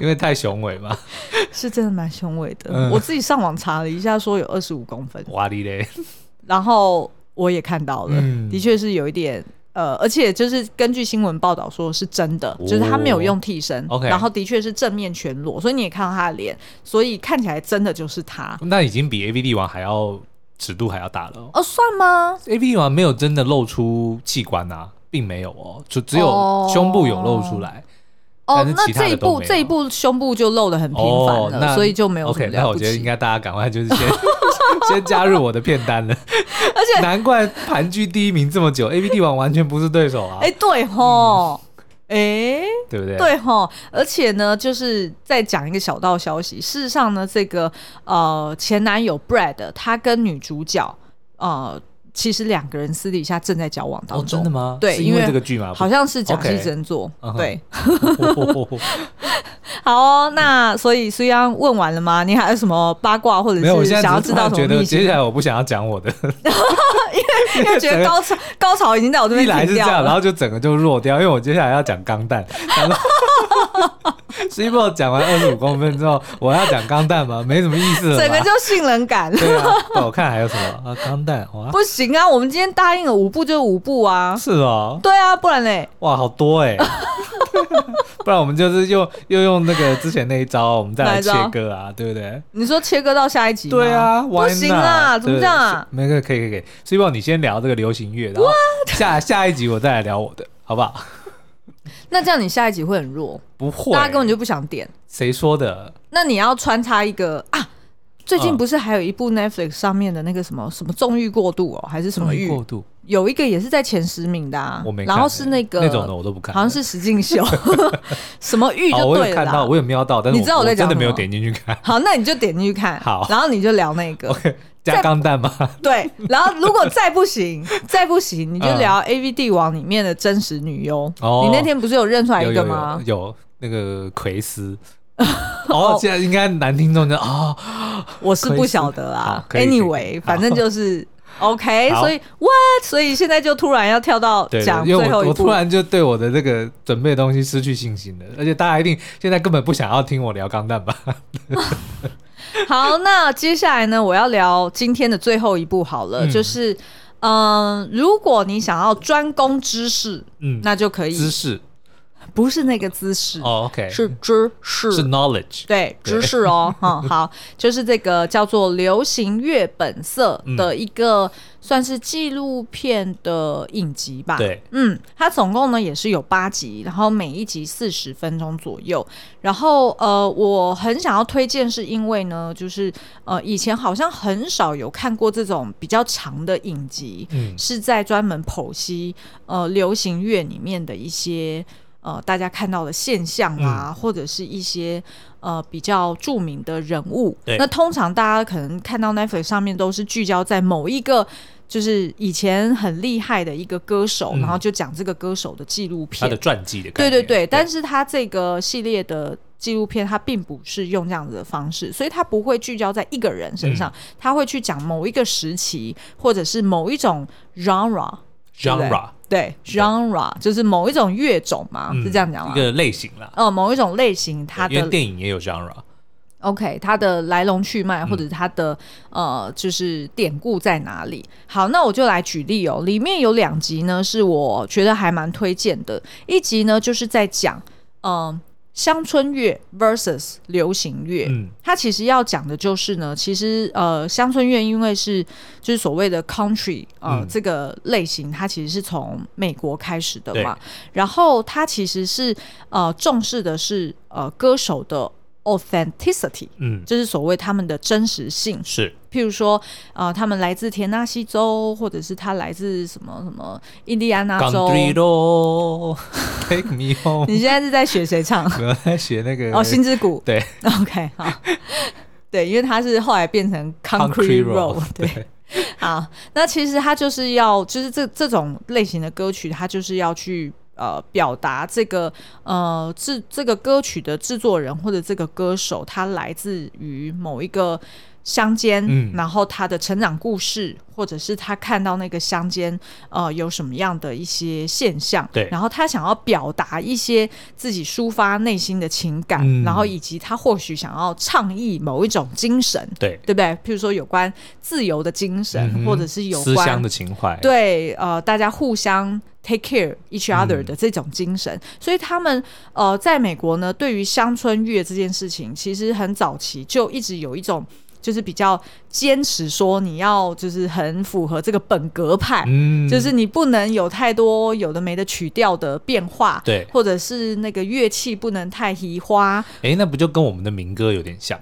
因为太雄伟嘛，是真的蛮雄伟的。嗯、我自己上网查了一下，说有二十五公分。哇哩嘞！然后我也看到了，嗯、的确是有一点。呃，而且就是根据新闻报道说是真的，哦、就是他没有用替身，okay, 然后的确是正面全裸，所以你也看到他的脸，所以看起来真的就是他。那已经比 AV 帝王还要尺度还要大了哦？哦算吗？AV 帝王没有真的露出器官啊，并没有哦，就只有胸部有露出来。哦，哦那这一步这一步胸部就露得很频繁了，哦、所以就没有。OK，那我觉得应该大家赶快就是先。先加入我的片单了，而且难怪盘踞第一名这么久，A B 帝王完全不是对手啊！哎、欸，对吼，哎、嗯，欸、对不对？对吼，而且呢，就是再讲一个小道消息，事实上呢，这个呃前男友 Brad 他跟女主角呃。其实两个人私底下正在交往当中。哦，真的吗？对，因为这个剧嘛，好像是假戏真做。Okay. 对。好哦，那所以苏央问完了吗？你还有什么八卦或者是想要知道什么？觉得接下来我不想要讲我的，因为因为觉得高潮 高潮已经在我这边一来是这样，然后就整个就弱掉，因为我接下来要讲钢弹。所 以我讲完二十五公分之后，我要讲钢弹吗？没什么意思了。整个就性冷感。对啊，我看还有什么啊？钢弹哇，不行啊！我们今天答应了五步就五步啊。是哦。对啊，不然嘞？哇，好多哎！不然我们就是又又用那个之前那一招，我们再来切割啊，对不对？你说切割到下一集？对啊，不行啊，怎么这样啊？没个可以可以可以。所以我你先聊这个流行乐，然后下下一集我再来聊我的，好不好？那这样你下一集会很弱？不会，大家根本就不想点。谁说的？那你要穿插一个啊？最近不是还有一部 Netflix 上面的那个什么什么纵欲过度哦，还是什么欲过度？有一个也是在前十名的啊。我没看。然后是那个那种的我都不看，好像是石敬秀，什么玉就对了。我有看到，我有瞄到，但是你知道我在讲的没有点进去看。好，那你就点进去看。好，然后你就聊那个。加钢弹吗？对，然后如果再不行，再不行，你就聊 A V 帝王里面的真实女优。哦，你那天不是有认出来一个吗？有，有，有，有那个奎斯。哦，现在应该男听众就啊，我是不晓得啊。Anyway，反正就是 OK，所以 What？所以现在就突然要跳到讲最后一部，我突然就对我的这个准备的东西失去信心了。而且大家一定现在根本不想要听我聊钢弹吧？好，那接下来呢，我要聊今天的最后一步好了，嗯、就是，嗯、呃，如果你想要专攻知识，嗯，那就可以知识。不是那个姿势哦，OK，是知识，是 knowledge，对，知识哦，嗯，好，就是这个叫做《流行乐本色》的一个算是纪录片的影集吧，对，嗯，它总共呢也是有八集，然后每一集四十分钟左右，然后呃，我很想要推荐，是因为呢，就是呃，以前好像很少有看过这种比较长的影集，嗯，是在专门剖析呃流行乐里面的一些。呃，大家看到的现象啊，嗯、或者是一些呃比较著名的人物，对。那通常大家可能看到 Netflix 上面都是聚焦在某一个，就是以前很厉害的一个歌手，嗯、然后就讲这个歌手的纪录片，他的传记的，对对对。对。但是他这个系列的纪录片，他并不是用这样子的方式，所以他不会聚焦在一个人身上，他、嗯、会去讲某一个时期，或者是某一种 genre。genre 对 genre 就是某一种乐种嘛，是这样讲吗？一个类型啦。哦，某一种类型，它的电影也有 genre。OK，它的来龙去脉或者它的呃，就是典故在哪里？好，那我就来举例哦。里面有两集呢，是我觉得还蛮推荐的。一集呢，就是在讲嗯。乡村乐 versus 流行乐，嗯，它其实要讲的就是呢，其实呃，乡村乐因为是就是所谓的 country 呃、嗯、这个类型，它其实是从美国开始的嘛，然后它其实是呃重视的是呃歌手的。Authenticity，嗯，就是所谓他们的真实性，是，譬如说，呃，他们来自田纳西州，或者是他来自什么什么印第安纳州。Take me home。你现在是在学谁唱？我在学那个哦，心之谷。对，OK，好，对，因为他是后来变成 Concrete Road，对，对好，那其实他就是要，就是这这种类型的歌曲，他就是要去。呃，表达这个呃制这个歌曲的制作人或者这个歌手，他来自于某一个乡间，嗯，然后他的成长故事，或者是他看到那个乡间呃有什么样的一些现象，对，然后他想要表达一些自己抒发内心的情感，嗯，然后以及他或许想要倡议某一种精神，对，对不对？譬如说有关自由的精神，嗯、或者是有关思乡的情怀，对，呃，大家互相 take care each other 的这种精神，嗯、所以他们呃在美国呢，对于乡村乐这件事情，其实很早期就一直有一种。就是比较坚持说，你要就是很符合这个本格派，嗯，就是你不能有太多有的没的曲调的变化，对，或者是那个乐器不能太移花。哎、欸，那不就跟我们的民歌有点像？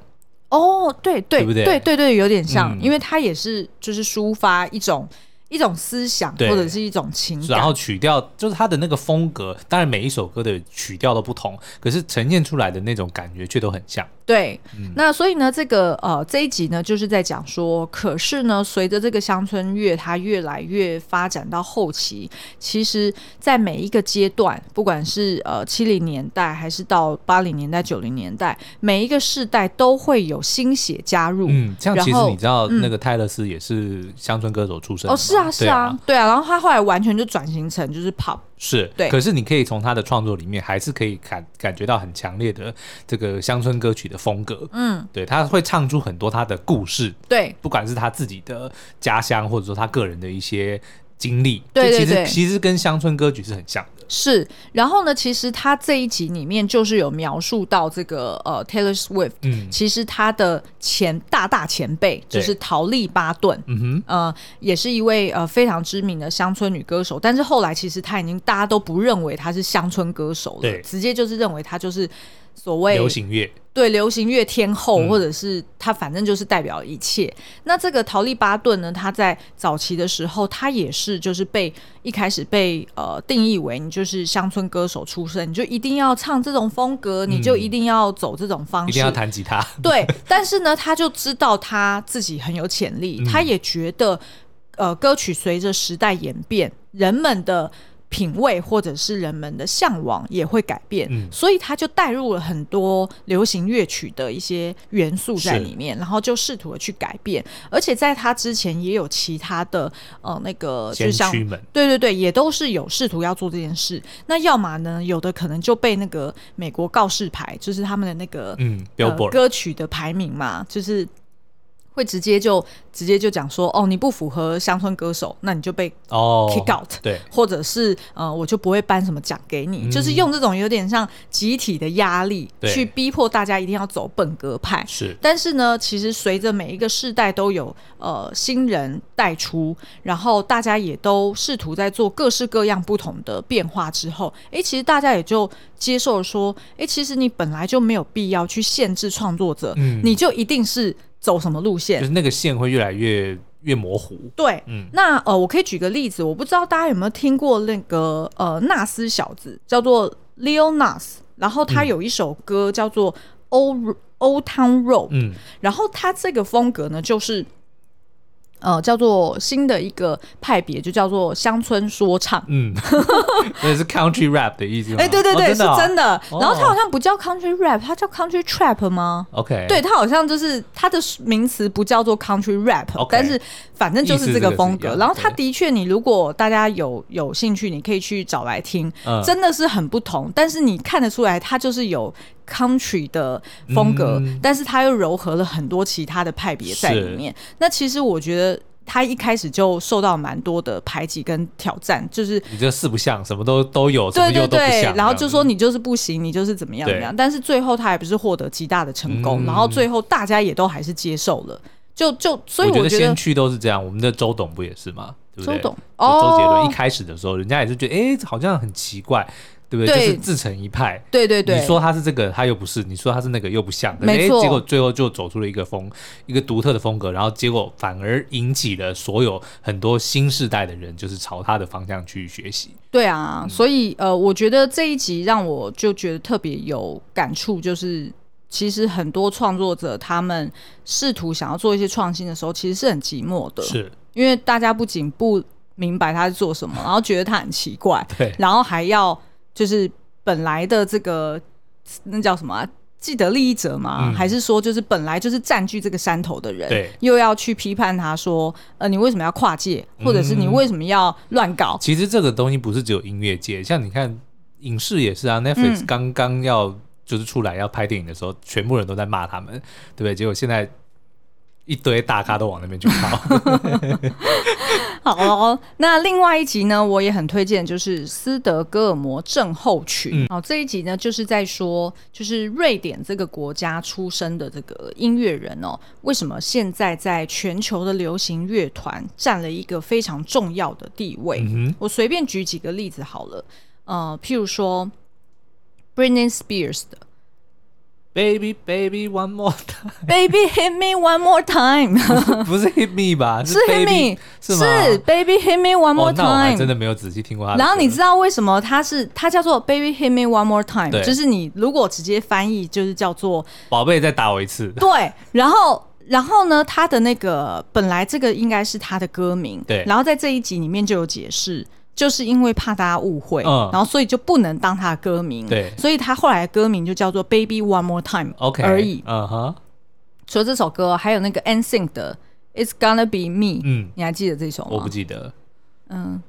哦，对对，对不对？对对对，有点像，嗯、因为它也是就是抒发一种。一种思想或者是一种情感，然后曲调就是它的那个风格。当然，每一首歌的曲调都不同，可是呈现出来的那种感觉却都很像。对，嗯、那所以呢，这个呃这一集呢，就是在讲说，可是呢，随着这个乡村乐它越来越发展到后期，其实，在每一个阶段，不管是呃七零年代还是到八零年代、九零年代，每一个世代都会有新血加入。嗯，像其实你知道，那个泰勒斯也是乡村歌手出身、嗯、哦，是啊。是啊，对啊，然后他后来完全就转型成就是 pop，是对。可是你可以从他的创作里面，还是可以感感觉到很强烈的这个乡村歌曲的风格。嗯，对，他会唱出很多他的故事，对，不管是他自己的家乡，或者说他个人的一些经历，对对对，其实其实跟乡村歌曲是很像的。是，然后呢，其实他这一集里面就是有描述到这个呃，Taylor Swift，嗯，其实他的前大大前辈就是陶丽巴顿，嗯哼，呃，也是一位呃非常知名的乡村女歌手，但是后来其实他已经大家都不认为她是乡村歌手了，直接就是认为她就是所谓流行乐。对，流行乐天后，或者是他，反正就是代表一切。嗯、那这个陶丽巴顿呢，他在早期的时候，他也是就是被一开始被呃定义为你就是乡村歌手出身，你就一定要唱这种风格，你就一定要走这种方式，嗯、一定要弹吉他。对，但是呢，他就知道他自己很有潜力，嗯、他也觉得呃歌曲随着时代演变，人们的。品味或者是人们的向往也会改变，嗯、所以他就带入了很多流行乐曲的一些元素在里面，然后就试图的去改变。而且在他之前也有其他的呃那个，就像对对对，也都是有试图要做这件事。那要么呢，有的可能就被那个美国告示牌，就是他们的那个嗯、呃、歌曲的排名嘛，就是。会直接就直接就讲说哦，你不符合乡村歌手，那你就被 kick out，、哦、对，或者是呃，我就不会颁什么奖给你，嗯、就是用这种有点像集体的压力去逼迫大家一定要走本格派。是，但是呢，其实随着每一个世代都有呃新人带出，然后大家也都试图在做各式各样不同的变化之后，哎，其实大家也就接受了说，哎，其实你本来就没有必要去限制创作者，嗯，你就一定是。走什么路线？就是那个线会越来越越模糊。对，嗯，那呃，我可以举个例子，我不知道大家有没有听过那个呃纳斯小子，叫做 Lil Nas，然后他有一首歌叫做 Old Old Town Road，嗯，然后他这个风格呢，就是。呃，叫做新的一个派别，就叫做乡村说唱。嗯，那是 country rap 的意思吗？哎，对对对，哦、真哦、是真的。然后它好像不叫 country rap，它叫 country trap 吗？OK，对，它好像就是它的名词不叫做 country rap，Okay. 但是反正就是这个风格。然后它的确，你如果大家有有兴趣，你可以去找来听，嗯、真的是很不同。但是你看得出来，它就是有。Country 的风格，嗯、但是他又糅合了很多其他的派别在里面。那其实我觉得他一开始就受到蛮多的排挤跟挑战，就是你这四不像，什么都都有，对对对，然后就说你就是不行，你就是怎么样怎么样。但是最后他还不是获得极大的成功，嗯、然后最后大家也都还是接受了。就就所以我觉得，我觉得先驱都是这样，我们的周董不也是吗？对不对？周董哦，周杰伦一开始的时候，人家也是觉得，哎，好像很奇怪。对不对？对就是自成一派。对对对，你说他是这个，他又不是；你说他是那个，又不像。没错。结果最后就走出了一个风，一个独特的风格，然后结果反而引起了所有很多新世代的人，就是朝他的方向去学习。对啊，嗯、所以呃，我觉得这一集让我就觉得特别有感触，就是其实很多创作者他们试图想要做一些创新的时候，其实是很寂寞的。是，因为大家不仅不明白他在做什么，然后觉得他很奇怪，对，然后还要。就是本来的这个那叫什么、啊、既得利益者吗？嗯、还是说就是本来就是占据这个山头的人，又要去批判他说，呃，你为什么要跨界，或者是你为什么要乱搞？其实这个东西不是只有音乐界，像你看影视也是啊。Netflix 刚刚要就是出来要拍电影的时候，嗯、全部人都在骂他们，对不对？结果现在。一堆大咖都往那边去跑。好哦，那另外一集呢，我也很推荐，就是斯德哥尔摩症候群。好、嗯，这一集呢，就是在说，就是瑞典这个国家出生的这个音乐人哦，为什么现在在全球的流行乐团占了一个非常重要的地位？嗯、我随便举几个例子好了，呃，譬如说 Britney Spears 的。Baby, baby, one more time. Baby, hit me one more time. 不是 hit me 吧？是 hit me，是吗？是 Baby, hit me one more time。那我真的没有仔细听过他。然后你知道为什么它是它叫做 Baby, hit me one more time？对就是你如果直接翻译，就是叫做宝贝再打我一次。对，然后然后呢，他的那个本来这个应该是他的歌名，对。然后在这一集里面就有解释。就是因为怕大家误会，嗯、然后所以就不能当他的歌名，对，所以他后来的歌名就叫做 Baby One More Time》，OK 而已。嗯哼，除了这首歌，还有那个 NSYNC 的 It's Gonna Be Me，嗯，你还记得这首吗？我不记得。嗯，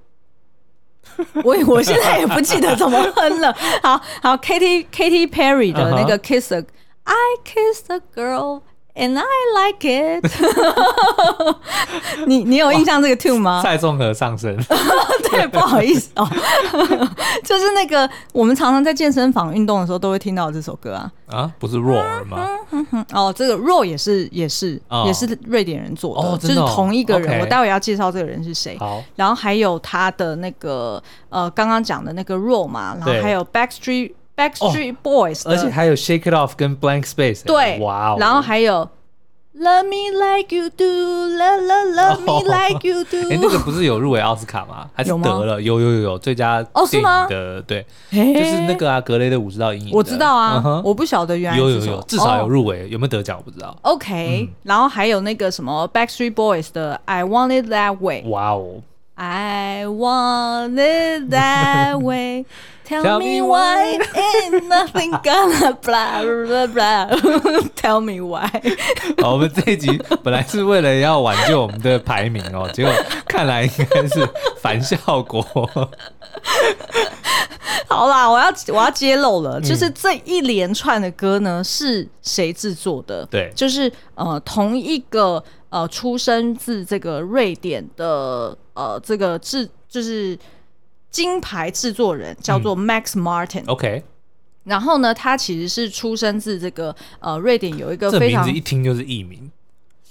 我我现在也不记得怎么哼了。好好，Katy Katy Perry 的那个 Kiss a、uh. I Kiss a Girl。And I like it 你。你你有印象这个 tune 吗？蔡颂和上身。对，不好意思哦，就是那个我们常常在健身房运动的时候都会听到这首歌啊。啊，不是 Roar 吗？哦，这个 Roar 也是也是、哦、也是瑞典人做的，哦、就是同一个人。我待会要介绍这个人是谁。好，然后还有他的那个呃，刚刚讲的那个 Roar 嘛，然后还有 Backstreet。Backstreet Boys，、哦、而且还有 Shake It Off 跟 Blank Space，对，哇哦，然后还有 Love Me Like You Do，Love Love Love Me Like You Do，哎、哦欸，那个不是有入围奥斯卡吗？还是得了？有有有有最佳哦，是吗？的对，就是那个啊，格雷的五十道阴影，我知道啊，嗯、我不晓得原来有有有，至少有入围，哦、有没有得奖我不知道。OK，、嗯、然后还有那个什么 Backstreet Boys 的 I Want It That Way，哇哦。I want it that way. Tell me why ain't nothing gonna blah blah blah. Tell me why. 好，我们这一集本来是为了要挽救我们的排名哦，结果看来应该是反效果。好啦，我要我要揭露了，就是这一连串的歌呢，是谁制作的？对，就是呃同一个呃出生自这个瑞典的呃这个制就是金牌制作人叫做 Max Martin，嗯。OK，然后呢，他其实是出生自这个呃瑞典有一个非常这名字一听就是艺名，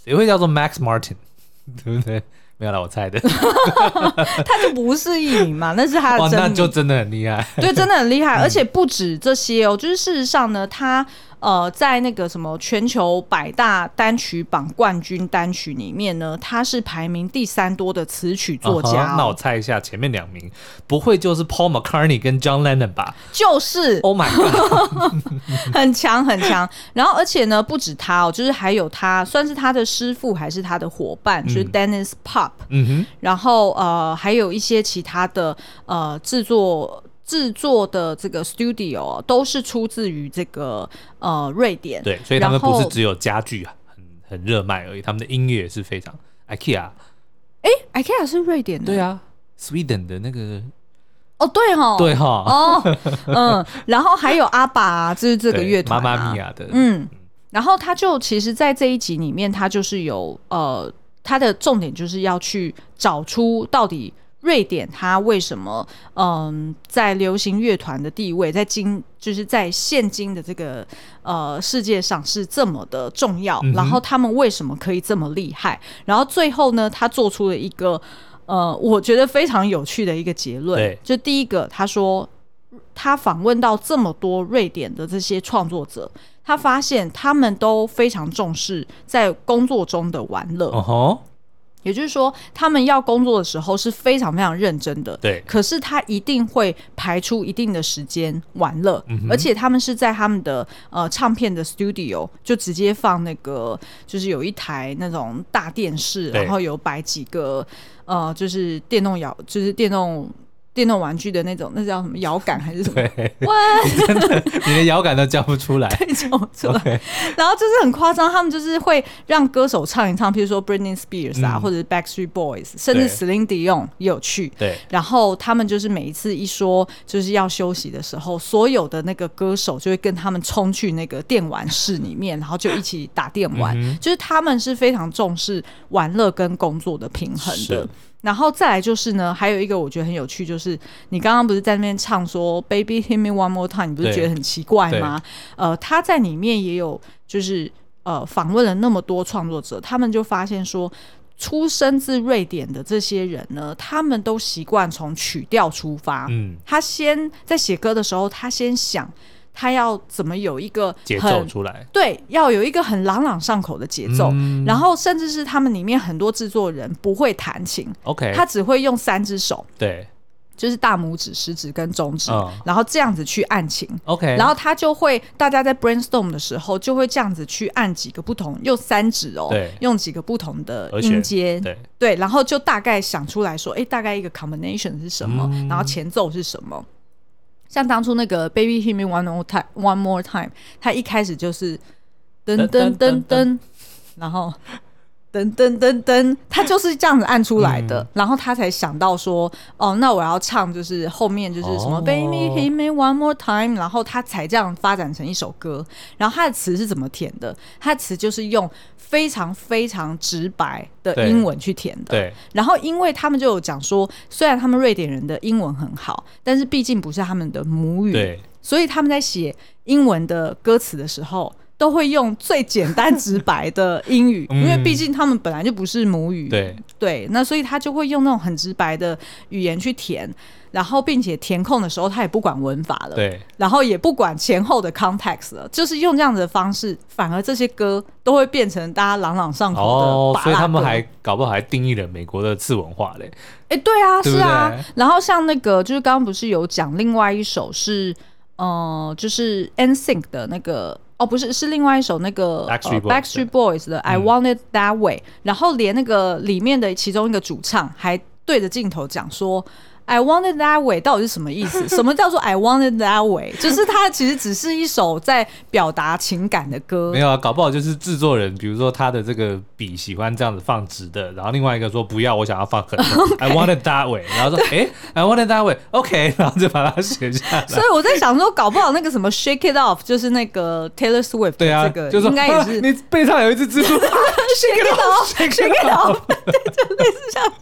谁会叫做 Max Martin？对不对？没有啦，我猜的，他就不是艺名嘛，那是他的真名，那就真的很厉害，对，真的很厉害，而且不止这些哦，就是事实上呢，他。呃，在那个什么全球百大单曲榜冠军单曲里面呢，他是排名第三多的词曲作家、哦。Uh 那我猜一下，前面两名不会就是 Paul McCartney 跟 John Lennon 吧？就是。Oh my god，很强很强。然后而且呢，不止他哦，就是还有他算是他的师傅还是他的伙伴，嗯、就是 Dennis Pop。嗯哼。然后呃，还有一些其他的呃制作。制作的这个 studio 都是出自于这个呃瑞典，对，所以他们不是只有家具很很热卖而已，他们的音乐也是非常 IKEA，哎，IKEA 是瑞典的，对啊，Sweden 的那个，哦，对哈，对哈，哦，嗯，然后还有阿爸，就是这个乐团，妈妈咪呀的，嗯，然后他就其实，在这一集里面，他就是有呃，他的重点就是要去找出到底。瑞典，它为什么嗯，在流行乐团的地位，在今就是在现今的这个呃世界上是这么的重要？嗯、然后他们为什么可以这么厉害？然后最后呢，他做出了一个呃，我觉得非常有趣的一个结论。就第一个，他说他访问到这么多瑞典的这些创作者，他发现他们都非常重视在工作中的玩乐。也就是说，他们要工作的时候是非常非常认真的。对。可是他一定会排出一定的时间玩乐，嗯、而且他们是在他们的呃唱片的 studio 就直接放那个，就是有一台那种大电视，然后有摆几个呃，就是电动摇，就是电动电动玩具的那种，那叫什么摇杆还是什么？你真的，你的摇杆都叫不出来，叫不出来。然后就是很夸张，他们就是会让歌手唱一唱，譬如说 Britney Spears 啊，嗯、或者是 Backstreet Boys，甚至 Celine Dion 也有去。对。然后他们就是每一次一说就是要休息的时候，所有的那个歌手就会跟他们冲去那个电玩室里面，然后就一起打电玩。嗯、就是他们是非常重视玩乐跟工作的平衡的。然后再来就是呢，还有一个我觉得很有趣，就是你刚刚不是在那边唱说 “Baby Hit Me One More Time”，你不是觉得很奇怪吗？呃，他在里面也有就是呃访问了那么多创作者，他们就发现说，出生自瑞典的这些人呢，他们都习惯从曲调出发。嗯，他先在写歌的时候，他先想。他要怎么有一个节奏出来？对，要有一个很朗朗上口的节奏。嗯、然后，甚至是他们里面很多制作人不会弹琴，OK，他只会用三只手，对，就是大拇指、食指跟中指，嗯、然后这样子去按琴，OK。然后他就会，大家在 brainstorm 的时候，就会这样子去按几个不同，用三指哦，对，用几个不同的音阶，对。对，然后就大概想出来说，哎，大概一个 combination 是什么，嗯、然后前奏是什么。像当初那个 Baby Hit Me One More Time One More Time，他一开始就是噔噔噔噔，然后噔噔噔噔，他就是这样子按出来的，嗯、然后他才想到说，哦，那我要唱就是后面就是什么、哦、Baby Hit Me One More Time，然后他才这样发展成一首歌。然后他的词是怎么填的？他的词就是用。非常非常直白的英文去填的，对。然后，因为他们就有讲说，虽然他们瑞典人的英文很好，但是毕竟不是他们的母语，对。所以他们在写英文的歌词的时候，都会用最简单直白的英语，因为毕竟他们本来就不是母语，对对。那所以他就会用那种很直白的语言去填。然后，并且填空的时候，他也不管文法了，对，然后也不管前后的 context 了，就是用这样子的方式，反而这些歌都会变成大家朗朗上口的。哦，所以他们还搞不好还定义了美国的次文化嘞。哎，对啊，对对是啊。然后像那个，就是刚刚不是有讲另外一首是，呃，就是 NSYNC 的那个，哦不是是另外一首那个 backstreet boys 的 i want it that way 然后连那个里面的其中一个主唱还对着镜头讲说 I wanted that way 到底是什么意思？什么叫做 I wanted that way？就是它其实只是一首在表达情感的歌。没有啊，搞不好就是制作人，比如说他的这个笔喜欢这样子放直的，然后另外一个说不要，我想要放横. I wanted that way，然后说哎，I wanted that way，OK，然后就把它写下来。所以我在想说，搞不好那个什么 Shake It Off 就是那个 Taylor Swift 对啊，这个应该也是、啊、你背上有一只蜘蛛。Shake It Off，Shake It Off，对，就类似这样。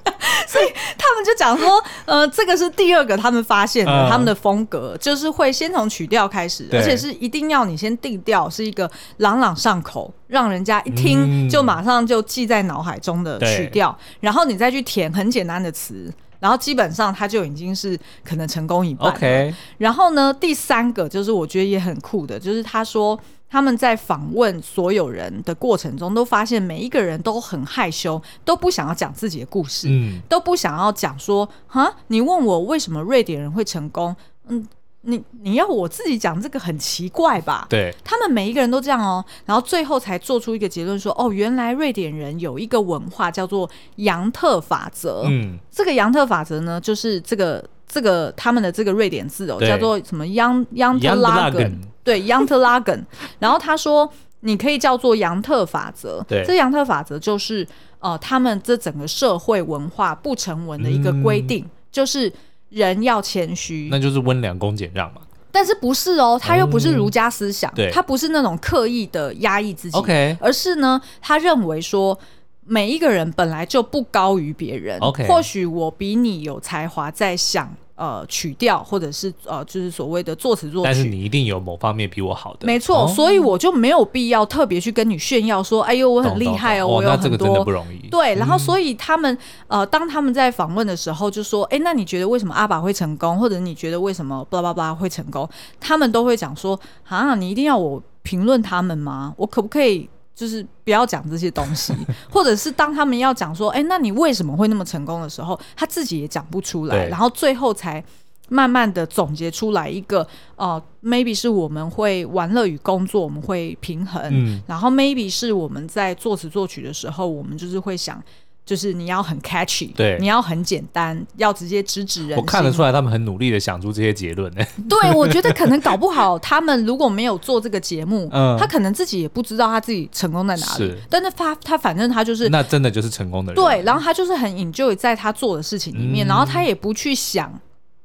所以他们就讲说，呃。这个是第二个他们发现的，他们的风格、嗯、就是会先从曲调开始，而且是一定要你先定调，是一个朗朗上口，让人家一听就马上就记在脑海中的曲调，然后你再去填很简单的词，然后基本上他就已经是可能成功一半。OK，然后呢，第三个就是我觉得也很酷的，就是他说。他们在访问所有人的过程中，都发现每一个人都很害羞，都不想要讲自己的故事，嗯，都不想要讲说，哈，你问我为什么瑞典人会成功，嗯，你你要我自己讲这个很奇怪吧？对，他们每一个人都这样哦，然后最后才做出一个结论说，哦，原来瑞典人有一个文化叫做杨特法则，嗯，这个杨特法则呢，就是这个这个他们的这个瑞典字哦，叫做什么杨杨特拉根。对，杨特拉根，然后他说，你可以叫做杨特法则。对，这杨特法则就是呃，他们这整个社会文化不成文的一个规定，嗯、就是人要谦虚，那就是温良恭俭让嘛。但是不是哦？他又不是儒家思想，他不是那种刻意的压抑自己，OK，而是呢，他认为说每一个人本来就不高于别人，OK，或许我比你有才华，在想。呃，曲调或者是呃，就是所谓的作词作曲，但是你一定有某方面比我好的，没错，哦、所以我就没有必要特别去跟你炫耀说，哎呦，我很厉害哦，我有很多，不容易。对，然后所以他们、嗯、呃，当他们在访问的时候，就说，哎，那你觉得为什么阿爸会成功，或者你觉得为什么巴拉巴拉会成功？他们都会讲说，啊，你一定要我评论他们吗？我可不可以？就是不要讲这些东西，或者是当他们要讲说，哎、欸，那你为什么会那么成功的时候，他自己也讲不出来，然后最后才慢慢的总结出来一个，哦、呃、，maybe 是我们会玩乐与工作，我们会平衡，嗯、然后 maybe 是我们在作词作曲的时候，我们就是会想。就是你要很 catchy，对，你要很简单，要直接直指人。我看得出来，他们很努力的想出这些结论呢。对，我觉得可能搞不好，他们如果没有做这个节目，嗯，他可能自己也不知道他自己成功在哪里。是，但是他他反正他就是那真的就是成功的人。对，然后他就是很 enjoy 在他做的事情里面，嗯、然后他也不去想，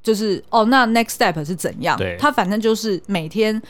就是哦，那 next step 是怎样？对，他反正就是每天。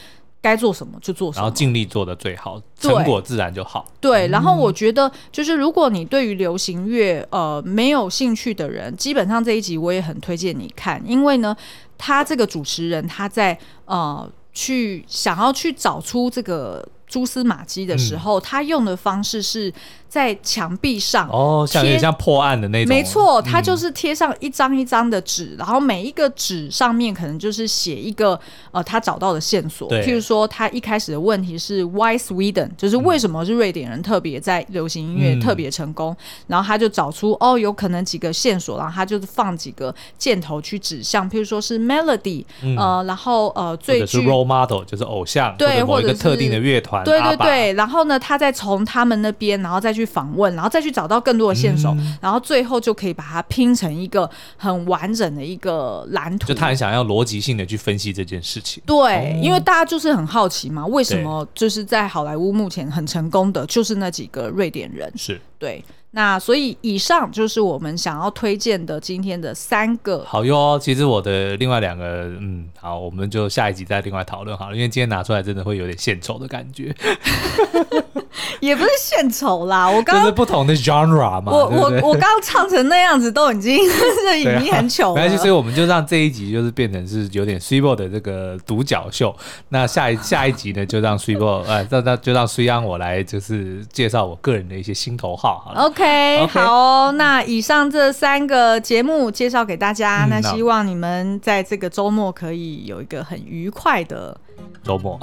该做什么就做什么，然后尽力做的最好，成果自然就好。对，然后我觉得就是如果你对于流行乐呃没有兴趣的人，基本上这一集我也很推荐你看，因为呢，他这个主持人他在呃去想要去找出这个蛛丝马迹的时候，嗯、他用的方式是。在墙壁上哦，像有点像破案的那种。没错，他就是贴上一张一张的纸，嗯、然后每一个纸上面可能就是写一个呃他找到的线索。对，譬如说他一开始的问题是 Why Sweden，就是为什么是瑞典人特别在流行音乐特别成功？嗯、然后他就找出哦，有可能几个线索，然后他就是放几个箭头去指向，譬如说是 Melody，、嗯、呃，然后呃最 Role Model 就是偶像，对，或者某一个特定的乐团，对对对，然后呢，他再从他们那边，然后再去。访问，然后再去找到更多的线索，嗯、然后最后就可以把它拼成一个很完整的一个蓝图。就他很想要逻辑性的去分析这件事情。对，哦、因为大家就是很好奇嘛，为什么就是在好莱坞目前很成功的就是那几个瑞典人？是对。那所以以上就是我们想要推荐的今天的三个。好哟，其实我的另外两个，嗯，好，我们就下一集再另外讨论好了，因为今天拿出来真的会有点献丑的感觉。也不是献丑啦，我刚刚就是不同的 genre 嘛。我我我刚刚唱成那样子都已经 是已经很糗了。没关系，所以我们就让这一集就是变成是有点 Swebo 的这个独角秀。那下一下一集呢，就让 Swebo 呃，那那就让水央我来就是介绍我个人的一些心头好好了。OK。Okay, 好哦，那以上这三个节目介绍给大家，嗯、那希望你们在这个周末可以有一个很愉快的周末。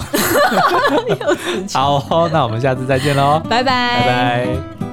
好哦，那我们下次再见喽，拜拜，拜拜。